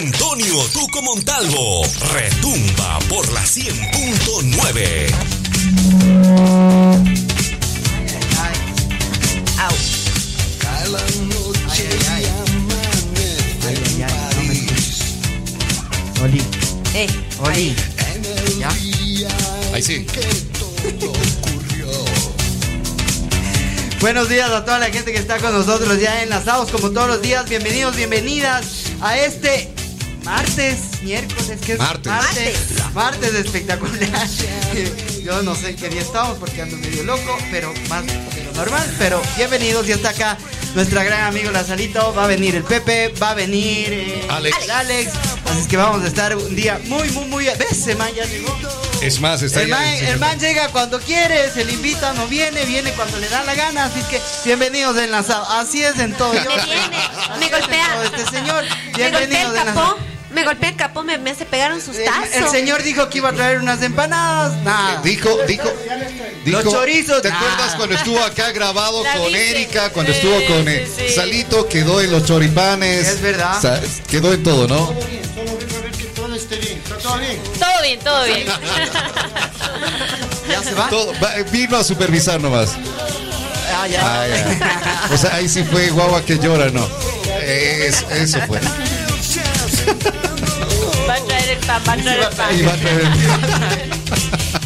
Antonio Tuco Montalvo retumba por la 100.9. Au. Oli, Eh, Oli. ¿Ya? Ahí sí. Buenos días a toda la gente que está con nosotros ya enlazados como todos los días. Bienvenidos, bienvenidas a este martes, miércoles, que es Martes. martes, martes espectacular. Yo no sé qué día estamos porque ando medio loco, pero más de lo normal. Pero bienvenidos, ya está acá nuestra gran amigo Lazarito. Va a venir el Pepe, va a venir eh, Alex. el Alex. Así es que vamos a estar un día muy, muy, muy. ¿Ves? Ese man ya llegó. Es más, está El man, el man llega cuando quiere, se le invita, no viene, viene cuando le da la gana, así que bienvenidos a enlazado. Así es en todo. Yo- Me viene, me golpea. Este señor, bienvenidos capó. enlazado. Me golpea el capó, me, me hace pegar un El, sustazo. el señor dijo que iba a traer unas empanadas. Nada. Dijo, dijo, dijo. Los chorizos, ¿Te nah. acuerdas cuando estuvo acá grabado La con. Erika? Cuando Sí, estuvo con eh, sí, sí. Salito, quedó en los choripanes. Es verdad. Quedó en todo, ¿no? Todo bien, todo bien. Ya se va. Todo, va- vino a supervisar nomás. Ah, ya. Ah, ya. O sea, ahí sí fue guagua que llora, ¿no? Es- eso fue. Va a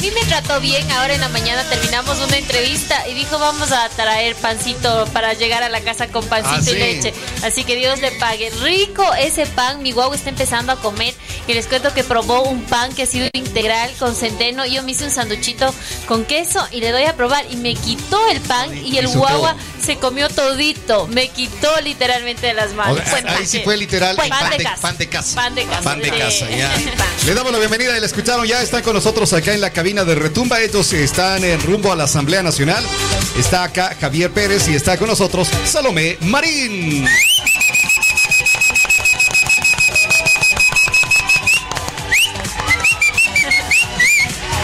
mí me trató bien. Ahora en la mañana terminamos una entrevista y dijo vamos a traer pancito para llegar a la casa con pancito Ah, y sí. leche. Así que Dios le pague. Rico ese pan. Mi guagua está empezando a comer. Y les cuento que probó un pan que ha sido integral con centeno. Yo me hice un sanduchito con queso y le doy a probar. Y me quitó el pan y el guagua todo. se comió todito. Me quitó literalmente de las manos. O sea, Buen ahí pan, sí fue literal pan, de, casa. pan de casa. Pan de casa. Pan de casa, ya. Le damos la bienvenida y la escucharon. Ya están con nosotros acá en la cabina de Retumba. Ellos están en rumbo a la Asamblea Nacional. Está acá Javier Pérez y está con nosotros Salomé Marín.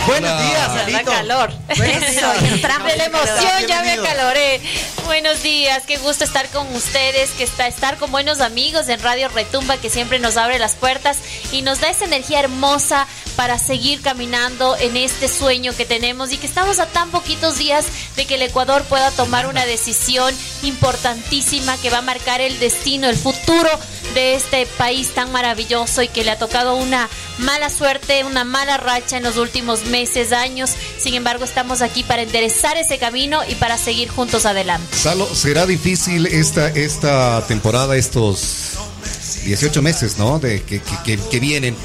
Buenos días, Da Salito. calor. Buenos Eso, días. y entramos de la emoción, ya me acaloré. Buenos días, qué gusto estar con ustedes, que está estar con buenos amigos en Radio Retumba que siempre nos abre las puertas y nos da esa energía hermosa para seguir caminando en este sueño que tenemos y que estamos a tan poquitos días de que el Ecuador pueda tomar una decisión importantísima que va a marcar el destino, el futuro de este país tan maravilloso y que le ha tocado una mala suerte, una mala racha en los últimos meses, años. Sin embargo, estamos aquí para enderezar ese camino y para seguir juntos adelante. Salo, será difícil esta, esta temporada, estos 18 meses, ¿no? De que, que- vienen.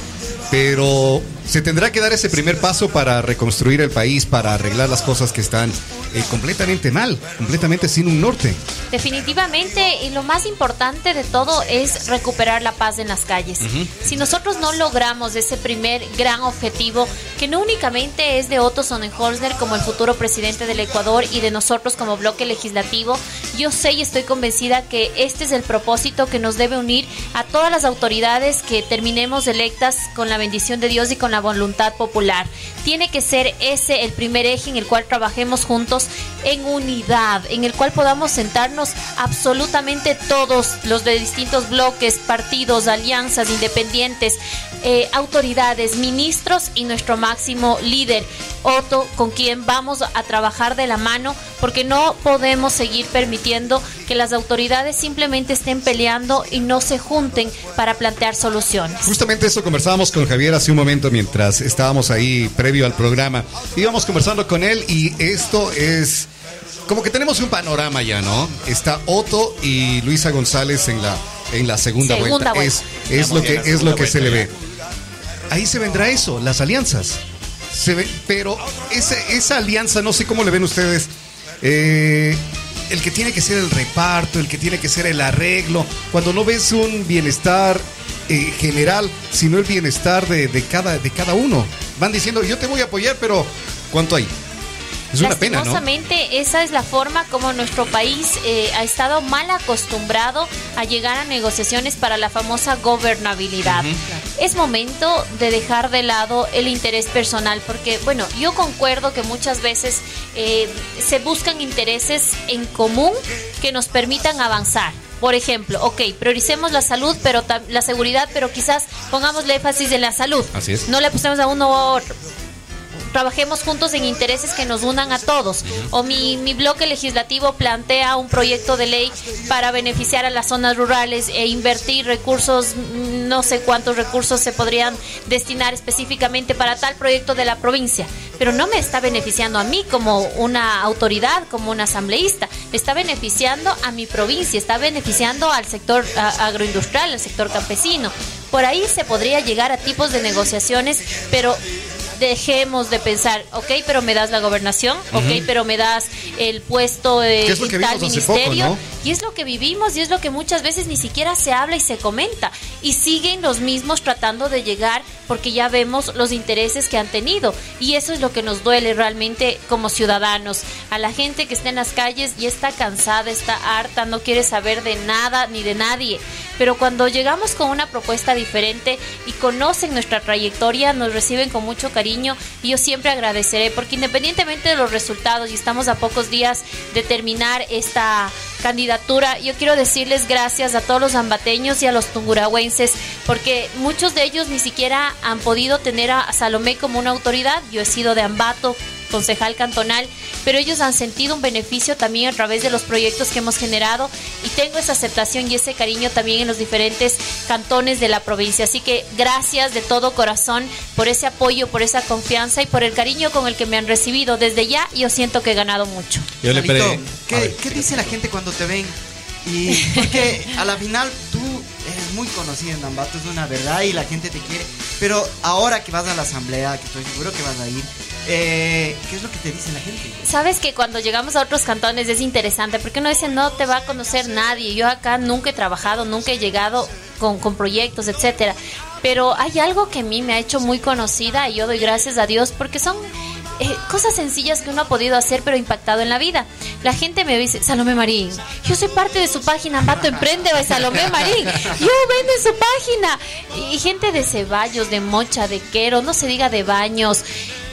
Pero se tendrá que dar ese primer paso para reconstruir el país, para arreglar las cosas que están eh, completamente mal, completamente sin un norte. Definitivamente, y lo más importante de todo es recuperar la paz en las calles. Si nosotros no logramos ese primer gran objetivo, que no únicamente es de Otto Sonnenholzner como el futuro presidente del Ecuador y de nosotros como bloque legislativo, yo sé y estoy convencida que este es el propósito que nos debe unir a todas las autoridades que terminemos electas con la bendición de Dios y con la voluntad popular. Tiene que ser ese el primer eje en el cual trabajemos juntos en unidad, en el cual podamos sentarnos absolutamente todos los de distintos bloques, partidos, alianzas, independientes, eh, autoridades, ministros y nuestro máximo líder, Otto, con quien vamos a trabajar de la mano, porque no podemos seguir permitiendo que las autoridades simplemente estén peleando y no se junten para plantear soluciones. Justamente eso conversábamos con Javier hace un momento mientras estábamos ahí previo al programa. Íbamos conversando con él y esto es como que tenemos un panorama ya, ¿no? Está Otto y Luisa González en la en la segunda, Segunda vuelta. vuelta. Es, es lo que es lo que se le ve. Ahí se vendrá eso, las alianzas. Se ve, pero ese- esa alianza, no sé cómo le ven ustedes. eh, el que tiene que ser el reparto, el que tiene que ser el arreglo, cuando no ves un bienestar eh, general, sino el bienestar de, de cada, de cada uno. Van diciendo, yo te voy a apoyar, pero ¿cuánto hay? Es una pena, ¿no? Esa es la forma como nuestro país eh, ha estado mal acostumbrado a llegar a negociaciones para la famosa gobernabilidad. Es momento de dejar de lado el interés personal, porque, bueno, yo concuerdo que muchas veces eh, se buscan intereses en común que nos permitan avanzar. Por ejemplo, ok, prioricemos la salud, pero la seguridad, pero quizás pongámosle énfasis en la salud. Así es. No le pusemos a uno u otro trabajemos juntos en intereses que nos unan a todos. O mi, mi bloque legislativo plantea un proyecto de ley para beneficiar a las zonas rurales e invertir recursos, no sé cuántos recursos se podrían destinar específicamente para tal proyecto de la provincia. Pero no me está beneficiando a mí como una autoridad, como un asambleísta. está beneficiando a mi provincia, está beneficiando al sector agroindustrial, al sector campesino. Por ahí se podría llegar a tipos de negociaciones, pero dejemos de pensar, ok, pero me das la gobernación, ok, pero me das el puesto de tal ministerio. Y es lo que vivimos y es lo que muchas veces ni siquiera se habla y se comenta. Y siguen los mismos tratando de llegar porque ya vemos los intereses que han tenido. Y eso es lo que nos duele realmente como ciudadanos. A la gente que está en las calles y está cansada, está harta, no quiere saber de nada ni de nadie. Pero cuando llegamos con una propuesta diferente y conocen nuestra trayectoria, nos reciben con mucho cariño y yo siempre agradeceré porque independientemente de los resultados y estamos a pocos días de terminar esta candidatura, yo quiero decirles gracias a todos los ambateños y a los tungurahuenses porque muchos de ellos ni siquiera han podido tener a Salomé como una autoridad. Yo he sido de Ambato, concejal cantonal, pero ellos han sentido un beneficio también a través de los proyectos que hemos generado y tengo esa aceptación y ese cariño también en los diferentes cantones de la provincia. Así que gracias de todo corazón por ese apoyo, por esa confianza y por el cariño con el que me han recibido. Desde ya yo siento que he ganado mucho. Yo le ¿qué, ¿qué dice la gente cuando te ven? Y porque a la final tú eres muy conocido en Ambato, es una verdad y la gente te quiere. Pero ahora que vas a la asamblea, que estoy seguro que vas a ir, eh, ¿qué es lo que te dice la gente? Sabes que cuando llegamos a otros cantones es interesante, porque uno dice no te va a conocer nadie. Yo acá nunca he trabajado, nunca he llegado con, con proyectos, etcétera. Pero hay algo que a mí me ha hecho muy conocida y yo doy gracias a Dios porque son eh, cosas sencillas que uno ha podido hacer pero impactado en la vida. La gente me dice, Salomé Marín, yo soy parte de su página, Mato Emprende de Salomé Marín, yo vendo en su página. Y, gente de Ceballos, de Mocha, de Quero, no se diga de Baños,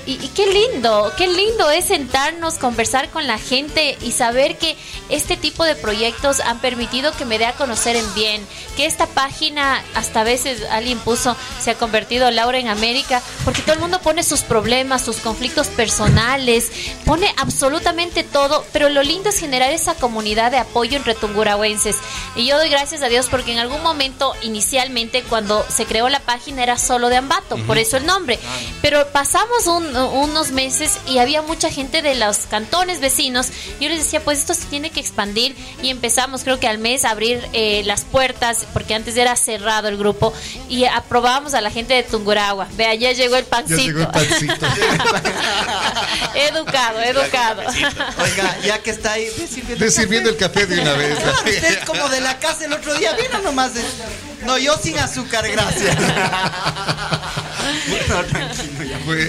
y, qué lindo, qué lindo es sentarnos, conversar con la gente y saber que este tipo de proyectos han permitido que me dé a conocer en bien, que esta página, hasta a veces alguien puso, se ha convertido Laura en América, porque todo el mundo pone sus problemas, sus conflictos personales, pone absolutamente todo, pero lo lindo es generar esa comunidad de apoyo entre tungurahuenses. Y yo doy gracias a Dios porque en algún momento, inicialmente, cuando se creó la página era solo de Ambato, por eso el nombre, pero pasamos un unos meses y había mucha gente de los cantones vecinos. Yo les decía, pues esto se tiene que expandir y empezamos creo que al mes a abrir eh, las puertas, porque antes era cerrado el grupo, y aprobábamos a la gente de Tunguragua. Vea, ya llegó el pancito. educado, educado. Oiga, ya que está ahí sirviendo, el café de una vez. usted como de la casa el otro día vino nomás. No, yo sin azúcar, gracias.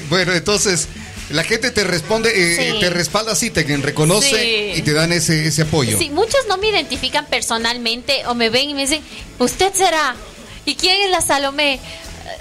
bueno, entonces la gente te responde, eh, te respalda así, te reconoce y te dan ese, ese apoyo. Sí, muchos no me identifican personalmente o me ven y me dicen, usted será. ¿Y quién es la Salomé?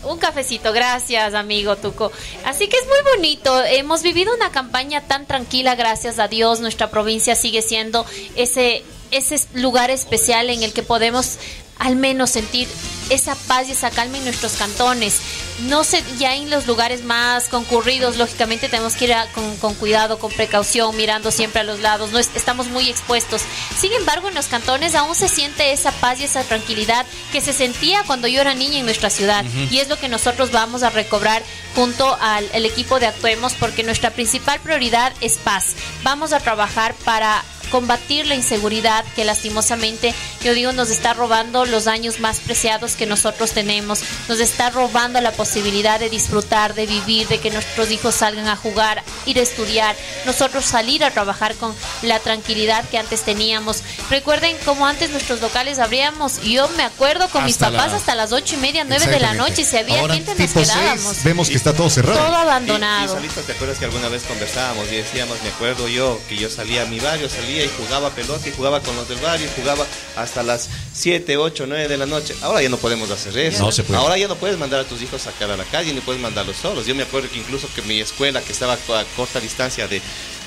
Un cafecito, gracias amigo Tuco. Así que es muy bonito. Hemos vivido una campaña tan tranquila, gracias a Dios. Nuestra provincia sigue siendo ese, ese lugar especial en el que podemos al menos sentir esa paz y esa calma en nuestros cantones. No sé, ya en los lugares más concurridos, lógicamente tenemos que ir con, cuidado, con precaución, mirando siempre a los lados, no estamos muy expuestos. Sin embargo, en los cantones aún se siente esa paz y esa tranquilidad que se sentía cuando yo era niña en nuestra ciudad. Y es lo que nosotros vamos a recobrar junto al equipo de Actuemos, porque nuestra principal prioridad es paz. Vamos a trabajar para combatir la inseguridad que lastimosamente, yo digo, nos está robando los años más preciados que nosotros tenemos, nos está robando la posibilidad de disfrutar, de vivir, de que nuestros hijos salgan a jugar, ir a estudiar, nosotros salir a trabajar con la tranquilidad que antes teníamos. Recuerden cómo antes nuestros locales abríamos, yo me acuerdo con mis papás hasta las ocho y media, nueve de la noche, si había gente nos quedábamos. vemos que está todo cerrado. Todo abandonado. Y, ¿te acuerdas que alguna vez conversábamos y decíamos, me acuerdo yo, que yo salía a mi barrio, salía y jugaba pelota y jugaba con los del barrio y jugaba hasta las 7, 8, 9 de la noche. Ahora ya no podemos hacer eso. Ahora ya no puedes mandar a tus hijos a sacar a la calle ni puedes mandarlos solos. Yo me acuerdo que incluso que mi escuela, que estaba a corta distancia de,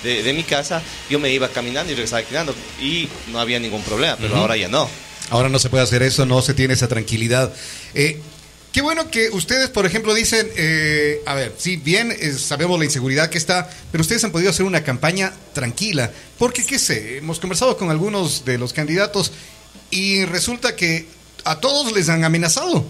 de, mi casa, yo me iba caminando y regresaba caminando y no había ningún problema, pero ahora ya no. Ahora no se puede hacer eso, no se tiene esa tranquilidad. Eh, Qué bueno que ustedes, por ejemplo, dicen, eh, a ver, sí, bien, eh, sabemos la inseguridad que está, pero ustedes han podido hacer una campaña tranquila, porque, qué sé, hemos conversado con algunos de los candidatos y resulta que a todos les han amenazado.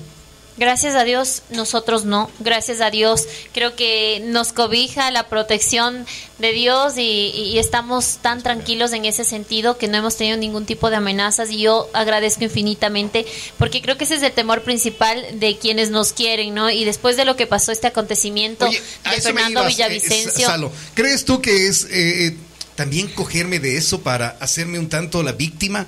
Gracias a Dios, nosotros no. Gracias a Dios, creo que nos cobija la protección de Dios y, estamos tan tranquilos en ese sentido que no hemos tenido ningún tipo de amenazas y yo agradezco infinitamente porque creo que ese es el temor principal de quienes nos quieren, ¿no? Y después de lo que pasó este acontecimiento de Fernando eh, Villavicencio. ¿crees tú que es eh, eh, también cogerme de eso para hacerme un tanto la víctima?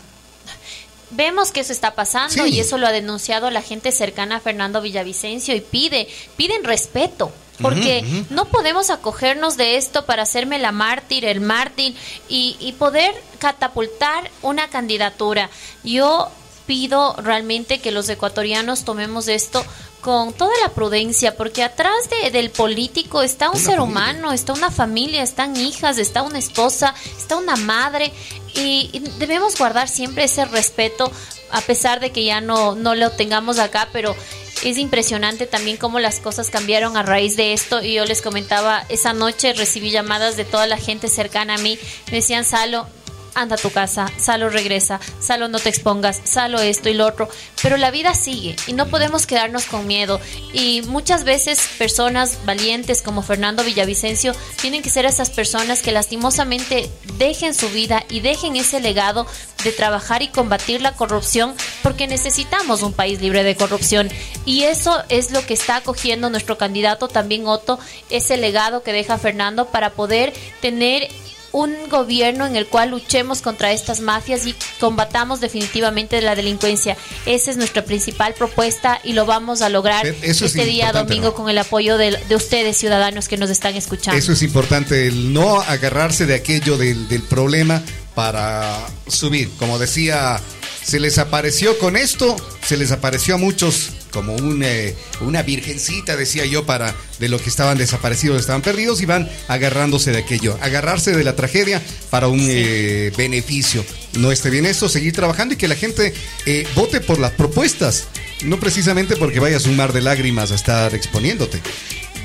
Vemos que eso está pasando y eso lo ha denunciado la gente cercana a Fernando Villavicencio y pide, piden respeto. Porque no podemos acogernos de esto para hacerme la mártir, el mártir y, y poder catapultar una candidatura. Yo pido realmente que los ecuatorianos tomemos esto con toda la prudencia, porque atrás de, del político está un ser humano, está una familia, están hijas, está una esposa, está una madre, y, debemos guardar siempre ese respeto, a pesar de que ya no, no lo tengamos acá, pero es impresionante también cómo las cosas cambiaron a raíz de esto. Y yo les comentaba, esa noche recibí llamadas de toda la gente cercana a mí. Me decían, Salo, anda a tu casa, Salo regresa, Salo no te expongas, Salo esto y lo otro, pero la vida sigue y no podemos quedarnos con miedo. Y muchas veces personas valientes como Fernando Villavicencio tienen que ser esas personas que lastimosamente dejen su vida y dejen ese legado de trabajar y combatir la corrupción porque necesitamos un país libre de corrupción. Y eso es lo que está acogiendo nuestro candidato también Otto, ese legado que deja Fernando para poder tener un gobierno en el cual luchemos contra estas mafias y combatamos definitivamente la delincuencia. Esa es nuestra principal propuesta y lo vamos a lograr este día domingo con el apoyo de, ustedes, ciudadanos que nos están escuchando. Eso es importante, el no agarrarse de aquello del, del problema para subir. Como decía, se les apareció con esto, se les apareció a muchos como eh, una virgencita, decía yo, para de lo que estaban desaparecidos, estaban perdidos y van agarrándose de aquello, agarrarse de la tragedia para un eh, beneficio. No esté bien esto, seguir trabajando y que la gente eh, vote por las propuestas, no precisamente porque vayas un mar de lágrimas a estar exponiéndote.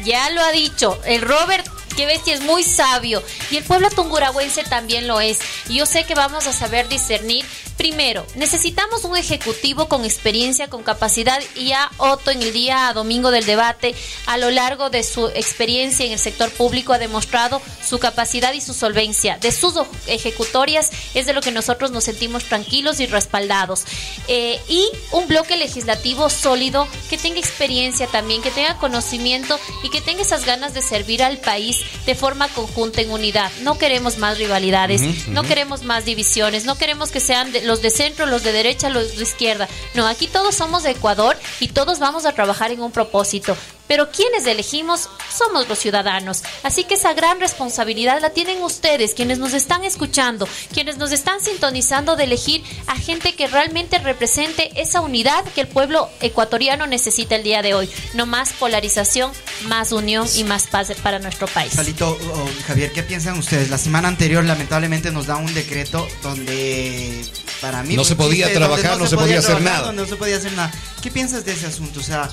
Ya lo ha dicho, el Robert qué bestia, es muy sabio. Y el pueblo tunguragüense también lo es. Y yo sé que vamos a saber discernir. Primero, necesitamos un ejecutivo con experiencia, con capacidad. Y ya Otto en el día domingo del debate, a lo largo de su experiencia en el sector público, ha demostrado su capacidad y su solvencia. De sus ejecutorias es de lo que nosotros nos sentimos tranquilos y respaldados. Eh, y un bloque legislativo sólido que tenga experiencia también, que tenga conocimiento y que tenga esas ganas de servir al país de forma conjunta en unidad. No queremos más rivalidades, no queremos más divisiones, no queremos que sean los de centro, los de derecha, los de izquierda. No, aquí todos somos de Ecuador y todos vamos a trabajar en un propósito pero quienes elegimos somos los ciudadanos. Así que esa gran responsabilidad la tienen ustedes, quienes nos están escuchando, quienes nos están sintonizando de elegir a gente que realmente represente esa unidad que el pueblo ecuatoriano necesita el día de hoy. No más polarización, más unión y más paz para nuestro país. Salito, oh, Javier, ¿qué piensan ustedes? La semana anterior lamentablemente nos da un decreto donde para mí... No se podía trabajar, no, se, podía, hacer nada. No se podía hacer nada. ¿Qué piensas de ese asunto? O sea,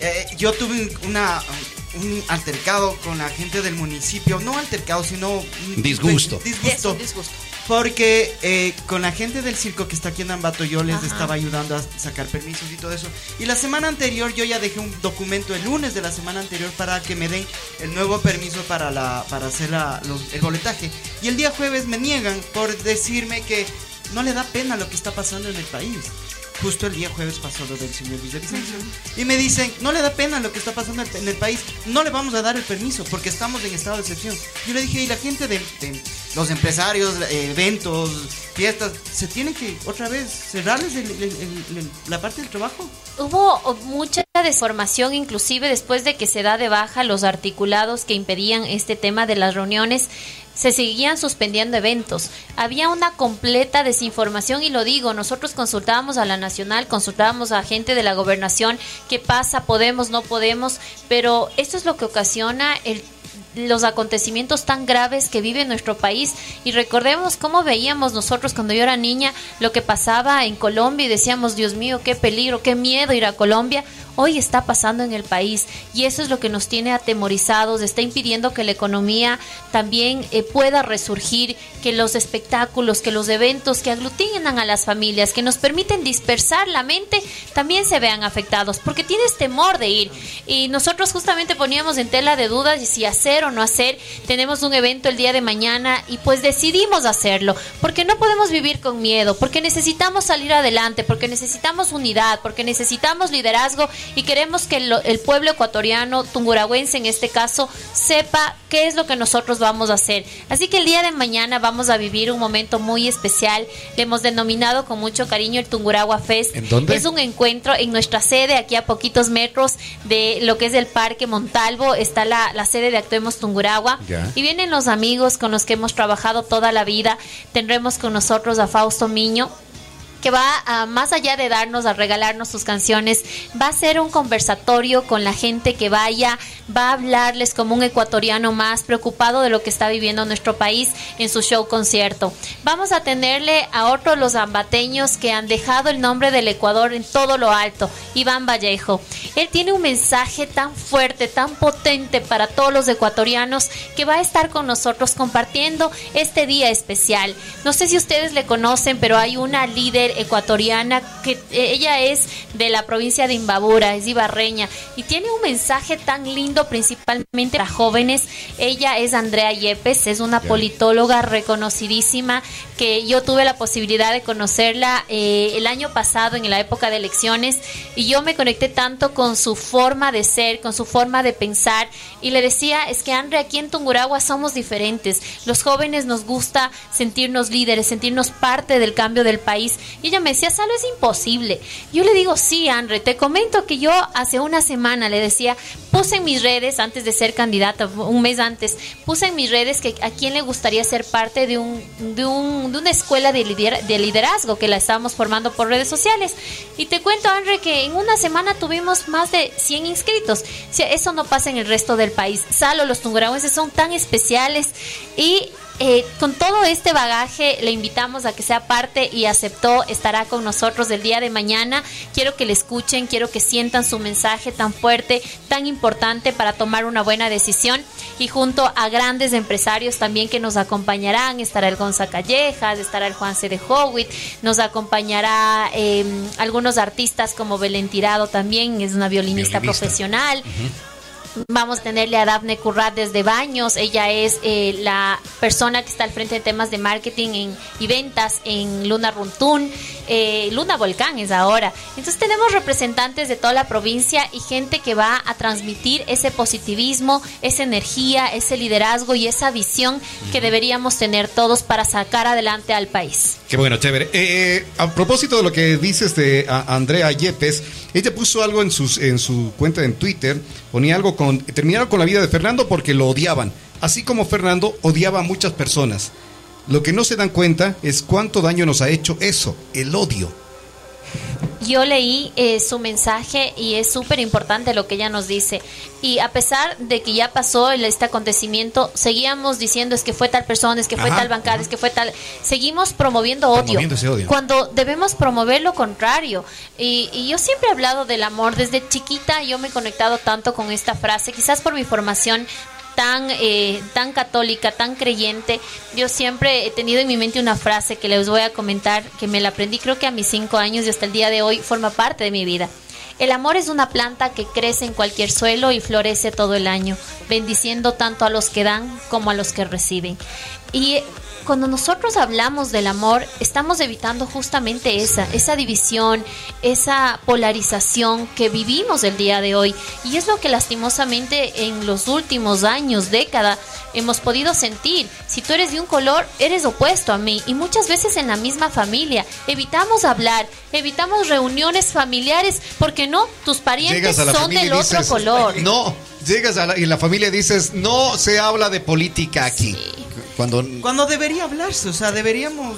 eh, yo tuve una, un altercado con la gente del municipio, no altercado, sino... Disgusto. Disgusto. Porque eh, con la gente del circo que está aquí en Ambato yo les estaba ayudando a sacar permisos y todo eso. Y la semana anterior yo ya dejé un documento el lunes de la semana anterior para que me den el nuevo permiso para, la, para hacer la, el boletaje. Y el día jueves me niegan por decirme que no le da pena lo que está pasando en el país justo el día jueves pasó lo del señor Villavicencio. Y me dicen, no le da pena lo que está pasando en el país, no le vamos a dar el permiso porque estamos en estado de excepción. Yo le dije, y la gente de, los empresarios, eh, eventos, fiestas, ¿se tiene que otra vez cerrarles la parte del trabajo? Hubo mucha deformación, inclusive después de que se da de baja los articulados que impedían este tema de las reuniones se seguían suspendiendo eventos. Había una completa desinformación y lo digo, nosotros consultábamos a la nacional, consultábamos a gente de la gobernación, qué pasa, podemos, no podemos, pero esto es lo que ocasiona el los acontecimientos tan graves que vive nuestro país. Y recordemos cómo veíamos nosotros cuando yo era niña lo que pasaba en Colombia y decíamos, Dios mío, qué peligro, qué miedo ir a Colombia hoy está pasando en el país y eso es lo que nos tiene atemorizados, está impidiendo que la economía también eh, pueda resurgir, que los espectáculos, que los eventos que aglutinan a las familias, que nos permiten dispersar la mente, también se vean afectados, porque tienes temor de ir. Y nosotros justamente poníamos en tela de dudas si hacer o no hacer. Tenemos un evento el día de mañana y pues decidimos hacerlo, porque no podemos vivir con miedo, porque necesitamos salir adelante, porque necesitamos unidad, porque necesitamos liderazgo y queremos que el, pueblo ecuatoriano, tunguragüense en este caso, sepa qué es lo que nosotros vamos a hacer. Así que el día de mañana vamos a vivir un momento muy especial. Le hemos denominado con mucho cariño el Tunguragua Fest. ¿En dónde? Es un encuentro en nuestra sede, aquí a poquitos metros de lo que es el Parque Montalvo. Está la, sede de Actuemos Tunguragua. Y vienen los amigos con los que hemos trabajado toda la vida. Tendremos con nosotros a Fausto Miño que va a, más allá de darnos, a regalarnos sus canciones, va a ser un conversatorio con la gente que vaya, va a hablarles como un ecuatoriano más preocupado de lo que está viviendo nuestro país en su show concierto. Vamos a tenerle a otros los ambateños que han dejado el nombre del Ecuador en todo lo alto, Iván Vallejo. Él tiene un mensaje tan fuerte, tan potente para todos los ecuatorianos que va a estar con nosotros compartiendo este día especial. No sé si ustedes le conocen, pero hay una líder ecuatoriana que eh, ella es de la provincia de Imbabura, es ibarreña y tiene un mensaje tan lindo principalmente para jóvenes. Ella es Andrea Yepes, es una politóloga reconocidísima que yo tuve la posibilidad de conocerla eh, el año pasado en la época de elecciones y yo me conecté tanto con su forma de ser, con su forma de pensar y le decía, es que Andrea, aquí en Tunguragua somos diferentes. Los jóvenes nos gusta sentirnos líderes, sentirnos parte del cambio del país y ella me decía, Salo, es imposible. Yo le digo, sí, Andre, te comento que yo hace una semana le decía, puse en mis redes, antes de ser candidata, un mes antes, puse en mis redes que a quién le gustaría ser parte de, un, de, un, de una escuela de, de liderazgo que la estábamos formando por redes sociales. Y te cuento, Andre, que en una semana tuvimos más de 100 inscritos. eso no pasa en el resto del país. Salo, los tungurahuenses son tan especiales y eh, con todo este bagaje le invitamos a que sea parte y aceptó, estará con nosotros el día de mañana. Quiero que le escuchen, quiero que sientan su mensaje tan fuerte, tan importante para tomar una buena decisión. Y junto a grandes empresarios también que nos acompañarán, estará el Gonza Callejas, estará el Juan C. de Howitt, nos acompañará em, algunos artistas como Belén Tirado también, es una violinista, profesional. Vamos a tenerle a Daphne Currat desde Baños. Ella es eh, la persona que está al frente de temas de marketing y ventas en Luna Runtún. Eh, Luna Volcán es ahora. Entonces tenemos representantes de toda la provincia y gente que va a transmitir ese positivismo, esa energía, ese liderazgo y esa visión que deberíamos tener todos para sacar adelante al país. Qué bueno, chévere. Eh, a propósito de lo que dices de Andrea Yepes, ella puso algo en, sus, en su cuenta en Twitter, ponía algo con, terminaron con la vida de Fernando porque lo odiaban, así como Fernando odiaba a muchas personas. Lo que no se dan cuenta es cuánto daño nos ha hecho eso, el odio. Yo leí eh, su mensaje y es súper importante lo que ella nos dice. Y a pesar de que ya pasó este acontecimiento, seguíamos diciendo es que fue tal persona, es que fue tal bancada, es que fue tal... Seguimos promoviendo odio, odio, Cuando debemos promover lo contrario. Y, y yo siempre he hablado del amor. Desde chiquita yo me he conectado tanto con esta frase, quizás por mi formación tan, eh, tan católica, tan creyente, yo siempre he tenido en mi mente una frase que les voy a comentar, que me la aprendí creo que a mis cinco años y hasta el día de hoy forma parte de mi vida. El amor es una planta que crece en cualquier suelo y florece todo el año, bendiciendo tanto a los que dan como a los que reciben. Y cuando nosotros hablamos del amor, estamos evitando justamente esa, esa división, esa polarización que vivimos el día de hoy. Y es lo que lastimosamente en los últimos años, década, hemos podido sentir. Si tú eres de un color, eres opuesto a mí. Y muchas veces en la misma familia. Evitamos hablar, evitamos reuniones familiares, porque no, tus parientes son del otro color. No, llegas a la, y la familia dices, no se habla de política aquí. Cuando... Cuando debería hablarse, o sea, deberíamos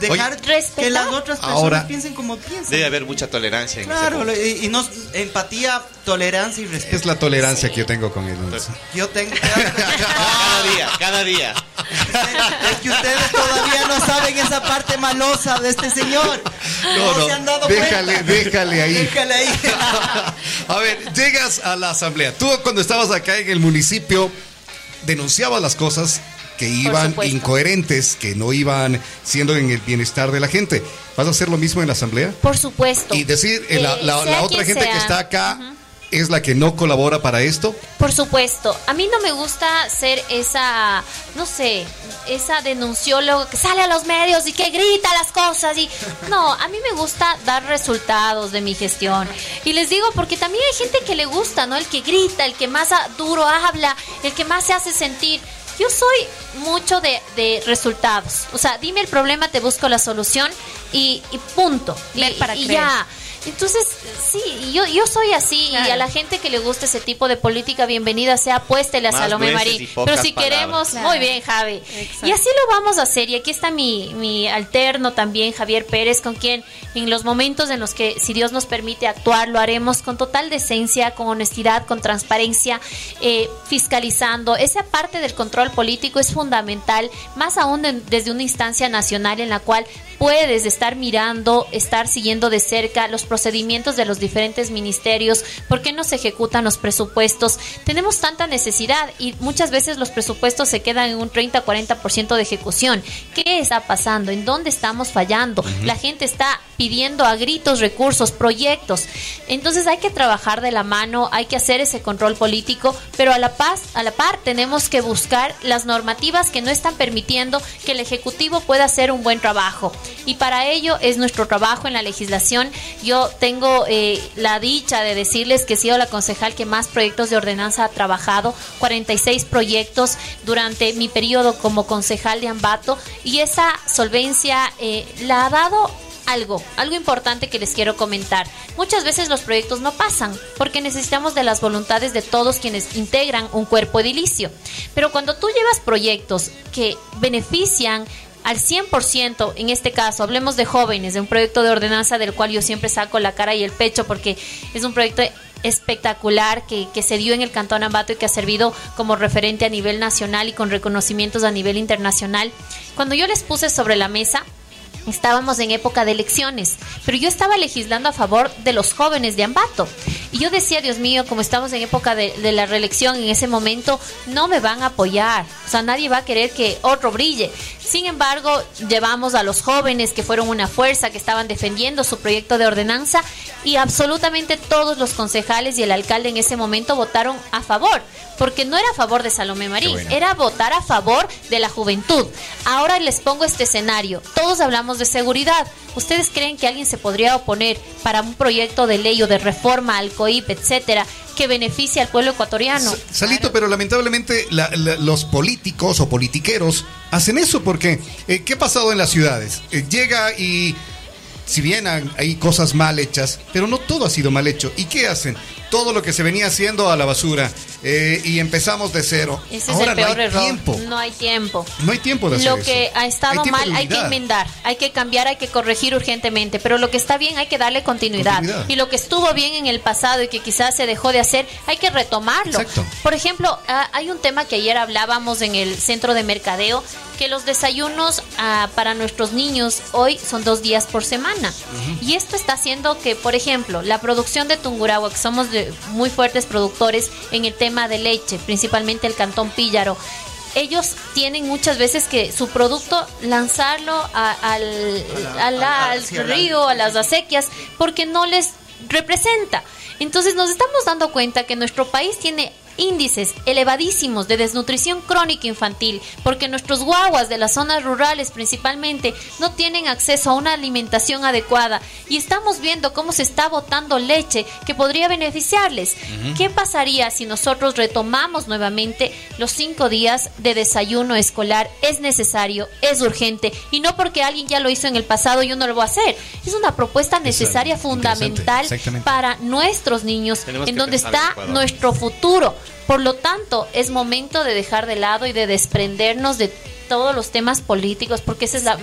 dejar que las otras personas piensen como piensan. Debe haber mucha tolerancia. En claro, y, no, empatía, tolerancia y respeto. Es la tolerancia que yo tengo con él. Yo tengo. cada día, cada día. Es que ustedes todavía no saben esa parte malosa de este señor. No, no, se han dado déjale, déjale ahí. Déjale ahí. a ver, llegas a la asamblea. Tú cuando estabas acá en el municipio denunciabas las cosas que iban incoherentes, que no iban siendo en el bienestar de la gente. ¿Vas a hacer lo mismo en la asamblea? Por supuesto. Y decir, eh, la, otra gente que está acá es la que no colabora para esto? Por supuesto. A mí no me gusta ser esa, no sé, esa denuncióloga que sale a los medios y que grita las cosas. y No, a mí me gusta dar resultados de mi gestión. Y les digo porque también hay gente que le gusta, ¿no? El que grita, el que más duro habla, el que más se hace sentir. Yo soy mucho de, resultados. O sea, dime el problema, te busco la solución y, punto. y, para y ya. Entonces, sí, yo, yo soy así y a la gente que le gusta ese tipo de política, bienvenida sea, puéstele a Salomé Marí. Pero si queremos, muy bien, Javi. Y así lo vamos a hacer. Y aquí está mi, mi alterno también, Javier Pérez, con quien en los momentos en los que, si Dios nos permite actuar, lo haremos con total decencia, con honestidad, con transparencia, eh, fiscalizando. Esa parte del control político es fundamental, más aún desde una instancia nacional en la cual puedes estar mirando, estar siguiendo de cerca los procedimientos de los diferentes ministerios, por qué no se ejecutan los presupuestos. Tenemos tanta necesidad y muchas veces los presupuestos se quedan en un 30-40% de ejecución. ¿Qué está pasando? ¿En dónde estamos fallando? La gente está pidiendo a gritos recursos, proyectos. Entonces hay que trabajar de la mano, hay que hacer ese control político, pero a la paz, a la par tenemos que buscar las normativas que no están permitiendo que el ejecutivo pueda hacer un buen trabajo. Y para ello es nuestro trabajo en la legislación. Yo tengo eh, la dicha de decirles que he sido la concejal que más proyectos de ordenanza ha trabajado, 46 proyectos durante mi periodo como concejal de Ambato y esa solvencia eh, la ha dado algo, algo importante que les quiero comentar. Muchas veces los proyectos no pasan porque necesitamos de las voluntades de todos quienes integran un cuerpo edilicio. Pero cuando tú llevas proyectos que benefician al 100%, en este caso, hablemos de jóvenes, de un proyecto de ordenanza del cual yo siempre saco la cara y el pecho porque es un proyecto espectacular que, que, se dio en el Cantón Ambato y que ha servido como referente a nivel nacional y con reconocimientos a nivel internacional. Cuando yo les puse sobre la mesa estábamos en época de elecciones, pero yo estaba legislando a favor de los jóvenes de Ambato. Y yo decía, Dios mío, como estamos en época de, la reelección, en ese momento no me van a apoyar. O sea, nadie va a querer que otro brille. Sin embargo, llevamos a los jóvenes que fueron una fuerza, que estaban defendiendo su proyecto de ordenanza y absolutamente todos los concejales y el alcalde en ese momento votaron a favor, porque no era a favor de Salomé Marín, era votar a favor de la juventud. Ahora les pongo este escenario. Todos hablamos de seguridad. ¿Ustedes creen que alguien se podría oponer para un proyecto de ley o de reforma al Etcétera, que beneficie al pueblo ecuatoriano? Salito, pero lamentablemente los políticos o politiqueros hacen eso porque eh, ¿qué ha pasado en las ciudades? Eh, llega y si bien hay cosas mal hechas, pero no todo ha sido mal hecho. ¿Y qué hacen? Todo lo que se venía haciendo a la basura eh, y empezamos de cero. Ese es el peor error. Tiempo. No hay tiempo. No hay tiempo de hacer Lo que ha estado mal hay que enmendar, hay que cambiar, hay que corregir urgentemente. Pero lo que está bien hay que darle continuidad. Y lo que estuvo bien en el pasado y que quizás se dejó de hacer, hay que retomarlo. Por ejemplo, ah, hay un tema que ayer hablábamos en el centro de mercadeo que los desayunos ah, para nuestros niños hoy son dos días por semana. Y esto está haciendo que, por ejemplo, la producción de Tungurahua, que somos de muy fuertes productores en el tema de leche, principalmente el Cantón Píllaro, ellos tienen muchas veces que su producto lanzarlo al, al río, a las acequias, porque no les representa. Entonces nos estamos dando cuenta que nuestro país tiene índices elevadísimos de desnutrición crónica infantil, porque nuestros guaguas de las zonas rurales principalmente no tienen acceso a una alimentación adecuada y estamos viendo cómo se está botando leche que podría beneficiarles. ¿Qué pasaría si nosotros retomamos nuevamente los cinco días de desayuno escolar? Es necesario, es urgente y no porque alguien ya lo hizo en el pasado yo no lo voy a hacer. Es una propuesta necesaria, fundamental para nuestros niños, en donde está nuestro futuro. Por lo tanto, es momento de dejar de lado y de desprendernos de todos los temas políticos, porque esa es la,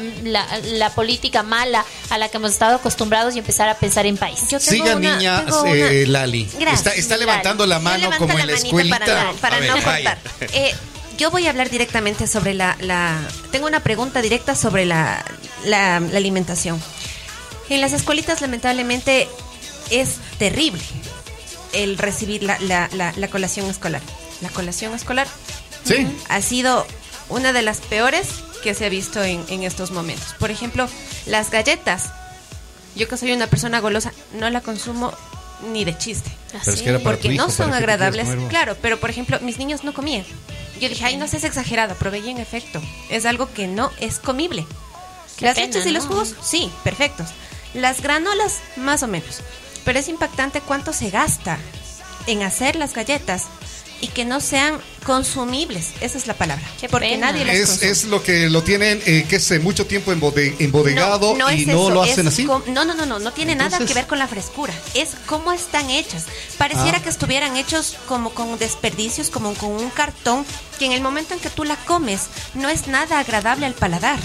la, política mala a la que hemos estado acostumbrados y empezar a pensar en país. Siga, niña eh, Lali. Está, levantando la mano como en la escuelita. Para, no, contar. Eh, yo voy a hablar directamente sobre la, Tengo una pregunta directa sobre la, la, alimentación. En las escuelitas, lamentablemente, es terrible el recibir la, la, colación escolar. La colación escolar ¿Sí? ha sido una de las peores que se ha visto en, en estos momentos. Por ejemplo, las galletas. Yo que soy una persona golosa, no la consumo ni de chiste. porque no son agradables. Claro, pero por ejemplo, mis niños no comían. Yo dije, ay, no seas exagerada, probé en efecto. Es algo que no es comible. Las leches y los jugos, sí, perfectos. Las granolas, más o menos. Pero es impactante cuánto se gasta en hacer las galletas y que no sean consumibles. Esa es la palabra. porque nadie las es, es lo que lo tienen, eh, que sé, mucho tiempo embodegado y no lo hacen así. no, no, no, no, no tiene nada que ver con la frescura. Es cómo están hechas. Pareciera ah. que estuvieran hechos como con desperdicios, como con un cartón, que en el momento en que tú la comes no es nada agradable al paladar.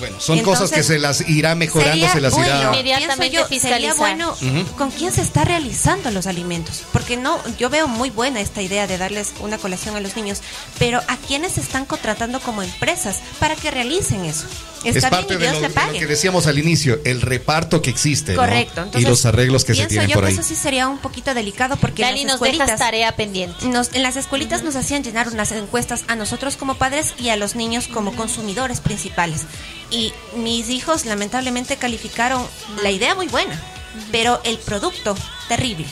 Bueno, son cosas que se las irá mejorando, se las irá inmediatamente yo, Sería bueno con quién se está realizando los alimentos, porque no, yo veo muy buena esta idea de darles una colación a los niños, pero a quiénes se están contratando como empresas para que realicen eso. Está es parte bien, de, lo, que decíamos al inicio, el reparto que existe. Correcto. y los arreglos que se tienen yo por ahí. eso sí sería un poquito delicado porque en las escuelitas, tarea pendiente. en las escuelitas nos hacían llenar unas encuestas a nosotros como padres y a los niños como consumidores principales. Y mis hijos lamentablemente calificaron la idea muy buena, pero el producto terrible.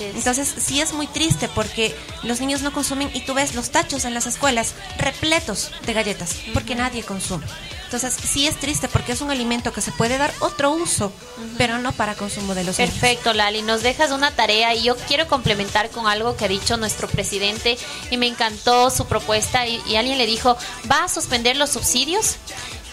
Entonces sí es muy triste porque los niños no consumen y tú ves los tachos en las escuelas repletos de galletas porque nadie consume. Entonces sí es triste porque es un alimento que se puede dar otro uso, pero no para consumo de los niños. Perfecto, Lali. Nos dejas una tarea y yo quiero complementar con algo que ha dicho nuestro presidente y me encantó su propuesta y alguien le dijo, ¿va a suspender los subsidios?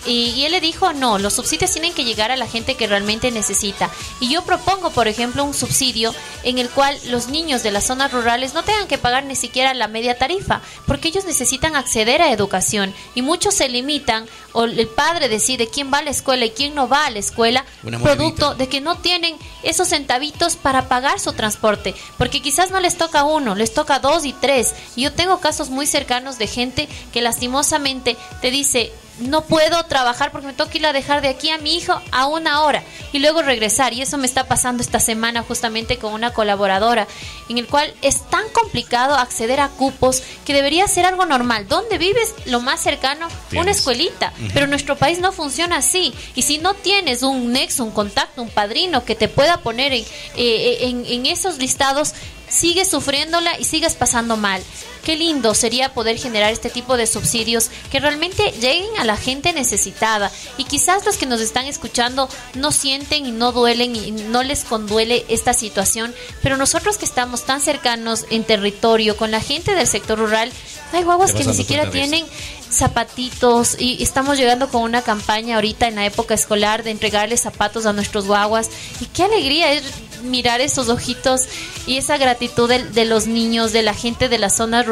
Y, él le dijo, no, los subsidios tienen que llegar a la gente que realmente necesita. Y yo propongo, por ejemplo, un subsidio en el cual los niños de las zonas rurales no tengan que pagar ni siquiera la media tarifa, porque ellos necesitan acceder a educación. Y muchos se limitan, o el padre decide quién va a la escuela y quién no va a la escuela, producto de que no tienen esos centavitos para pagar su transporte. Porque quizás no les toca uno, les toca dos y tres. Y yo tengo casos muy cercanos de gente que lastimosamente te dice, no puedo trabajar porque me toca ir a dejar de aquí a mi hijo a una hora y luego regresar. Y eso me está pasando esta semana justamente con una colaboradora, en el cual es tan complicado acceder a cupos que debería ser algo normal. ¿Dónde vives? Lo más cercano, una escuelita. Pero nuestro país no funciona así. Y si no tienes un nexo, un contacto, un padrino que te pueda poner en, eh, en, en esos listados, sigues sufriéndola y sigues pasando mal. Qué lindo sería poder generar este tipo de subsidios que realmente lleguen a la gente necesitada. Y quizás los que nos están escuchando no sienten y no duelen y no les conduele esta situación, pero nosotros que estamos tan cercanos en territorio con la gente del sector rural, hay guaguas que ni siquiera tienen zapatitos y estamos llegando con una campaña ahorita en la época escolar de entregarles zapatos a nuestros guaguas y qué alegría es mirar esos ojitos y esa gratitud de, los niños, de la gente de las zonas rurales.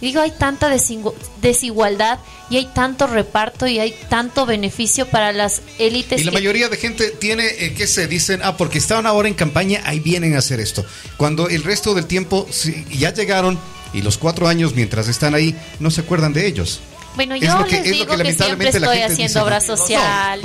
Y digo, hay tanta desigualdad y hay tanto reparto y hay tanto beneficio para las élites. Y la mayoría de gente tiene eh, que se dicen, ah, porque estaban ahora en campaña, ahí vienen a hacer esto. Cuando el resto del tiempo ya llegaron y los cuatro años mientras están ahí no se acuerdan de ellos. Bueno, yo les digo que, siempre estoy haciendo obra social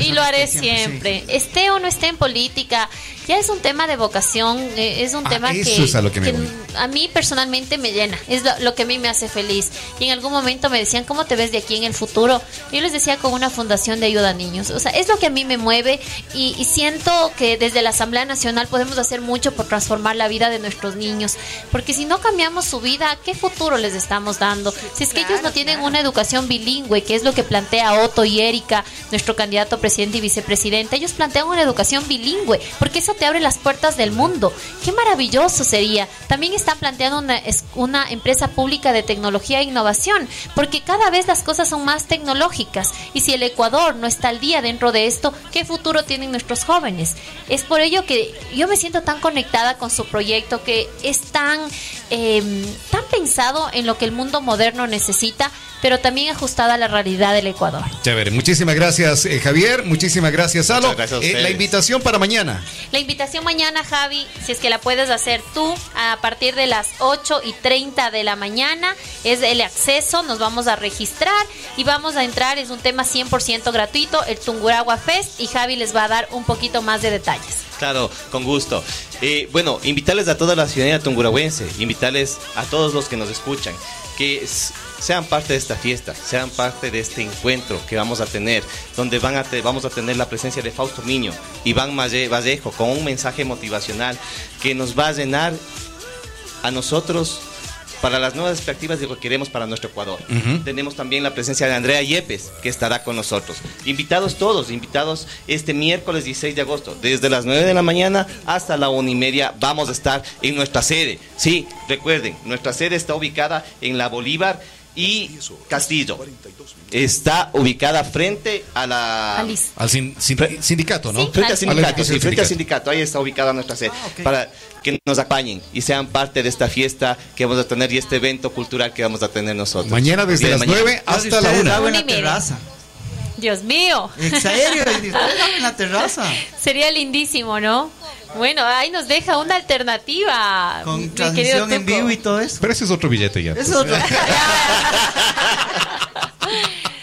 y lo haré siempre. Esté o no esté en política, ya es un tema de vocación, eh, es un ah, tema que, a, mí personalmente me llena, es lo, que a mí me hace feliz. Y en algún momento me decían, ¿cómo te ves de aquí en el futuro? Yo les decía con una fundación de ayuda a niños. O sea, es lo que a mí me mueve y, y siento que desde la Asamblea Nacional podemos hacer mucho por transformar la vida de nuestros niños. Porque si no cambiamos su vida, ¿qué futuro les estamos dando? Si es que ellos no tienen una educación bilingüe, que es lo que plantea Otto y Erika, nuestro candidato presidente y vicepresidente, ellos plantean una educación bilingüe, porque eso te abre las puertas del mundo. Qué maravilloso sería. También están planteando una, una empresa pública de tecnología e innovación, porque cada vez las cosas son más tecnológicas. Y si el Ecuador no está al día dentro de esto, ¿qué futuro tienen nuestros jóvenes? Es por ello que yo me siento tan conectada con su proyecto, que es tan, em, tan pensado en lo que el mundo moderno necesita pero también ajustada a la realidad del Ecuador. Chévere, muchísimas gracias eh, Javier, muchísimas gracias Salo. Eh, la invitación para mañana. La invitación mañana, Javi, si es que la puedes hacer tú, a partir de las 8 y 30 de la mañana, es el acceso, nos vamos a registrar y vamos a entrar, es un tema 100% gratuito, el Tunguragua Fest, y Javi les va a dar un poquito más de detalles. Claro, con gusto. Eh, bueno, invitarles a toda la ciudadanía tungurahuense, invitarles a todos los que nos escuchan, que sean parte de esta fiesta, sean parte de este encuentro que vamos a tener, donde van a vamos a tener la presencia de Fausto Miño, Iván Vallejo, con un mensaje motivacional que nos va a llenar a nosotros para las nuevas expectativas de lo que queremos para nuestro Ecuador. Tenemos también la presencia de Andrea Yepes, que estará con nosotros. Invitados todos, invitados este miércoles 16 de agosto, desde las 9 de la mañana hasta la 1 y media vamos a estar en nuestra sede. Sí, recuerden, nuestra sede está ubicada en la Bolívar y Castillo. Está ubicada frente a la... Al sindicato, ¿no? frente al sindicato, sí, frente al sindicato. Ahí está ubicada nuestra sede. Ah, Para que nos acompañen y sean parte de esta fiesta que vamos a tener y este evento cultural que vamos a tener nosotros. Mañana desde las 9 hasta la 1. terraza. Dios mío. ¿En serio? en la terraza? Sería lindísimo, ¿no? Bueno, ahí nos deja una alternativa. Con transmisión en vivo y todo eso. Pero ese es otro billete ya. Es otro.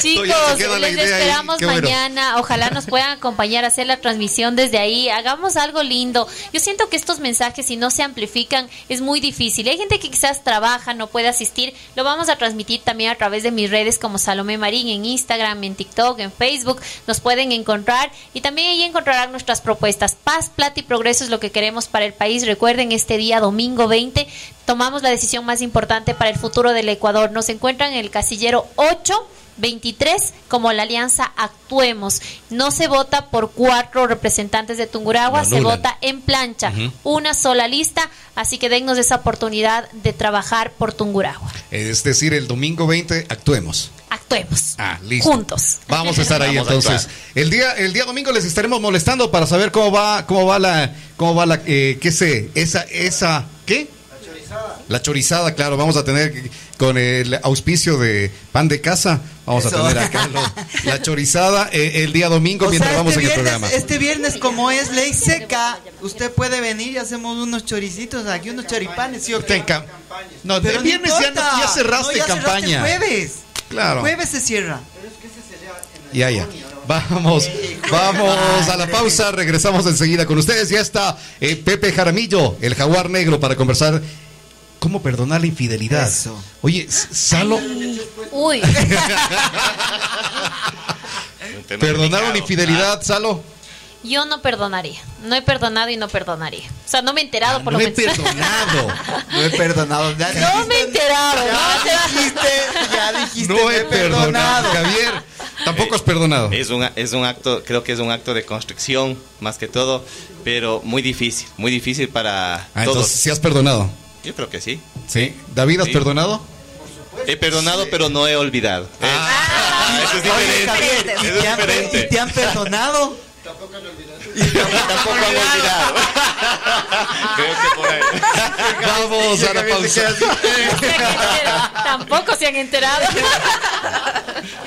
Chicos, les esperamos mañana. Ojalá nos puedan acompañar a hacer la transmisión desde ahí. Hagamos algo lindo. Yo siento que estos mensajes, si no se amplifican, es muy difícil. Hay gente que quizás trabaja, no puede asistir. Lo vamos a transmitir también a través de mis redes como Salomé Marín en Instagram, en TikTok, en Facebook. Nos pueden encontrar y también ahí encontrarán nuestras propuestas. Paz, plata y progreso es lo que queremos para el país. Recuerden, este día domingo 20 tomamos la decisión más importante para el futuro del Ecuador. Nos encuentran en el casillero 8 23 como la alianza Actuemos. No se vota por cuatro representantes de Tunguragua, se vota en plancha, una sola lista, así que dennos esa oportunidad de trabajar por Tunguragua. Es decir, el domingo 20 actuemos. Actuemos. Ah, listo. Juntos. Vamos a estar ahí entonces. El día, el día domingo les estaremos molestando para saber cómo va, cómo va la, cómo va la, eh, qué sé, esa, esa, ¿qué? La chorizada, claro, vamos a tener con el auspicio de pan de casa, vamos a tener acá la chorizada eh, el día domingo mientras vamos este en el programa. Este viernes, como es ley seca, usted puede venir y hacemos unos choricitos aquí, unos choripanes, ¿sí o qué? No, el viernes ya, cerraste campaña. jueves. Claro. jueves se cierra. Ya, ya. Vamos, vamos a la pausa, regresamos enseguida con ustedes. Ya está eh, Pepe Jaramillo, el jaguar negro, para conversar cómo perdonar la infidelidad. Oye, Salo. Uy. ¿Perdonar una infidelidad, Salo? Yo no perdonaría. No he perdonado y no perdonaría. O sea, no me he enterado ah, por no lo he perdonado. no he perdonado. no me he enterado. Ya dijiste, ya dijiste. No he perdonado. Javier, tampoco has perdonado. Es un, es un acto, creo que es un acto de construcción, más que todo, pero muy difícil, muy difícil para ah, todos. Entonces, ¿sí has perdonado? Yo creo que sí. ¿Sí? ¿David, has perdonado? He perdonado, pero no he olvidado. Ah, eso es diferente. ¿Y, te han, ¿Y te han perdonado? Tampoco han olvidado. Tampoco han olvidado. Creo que por ahí. Vamos a la pausa. Tampoco se han enterado.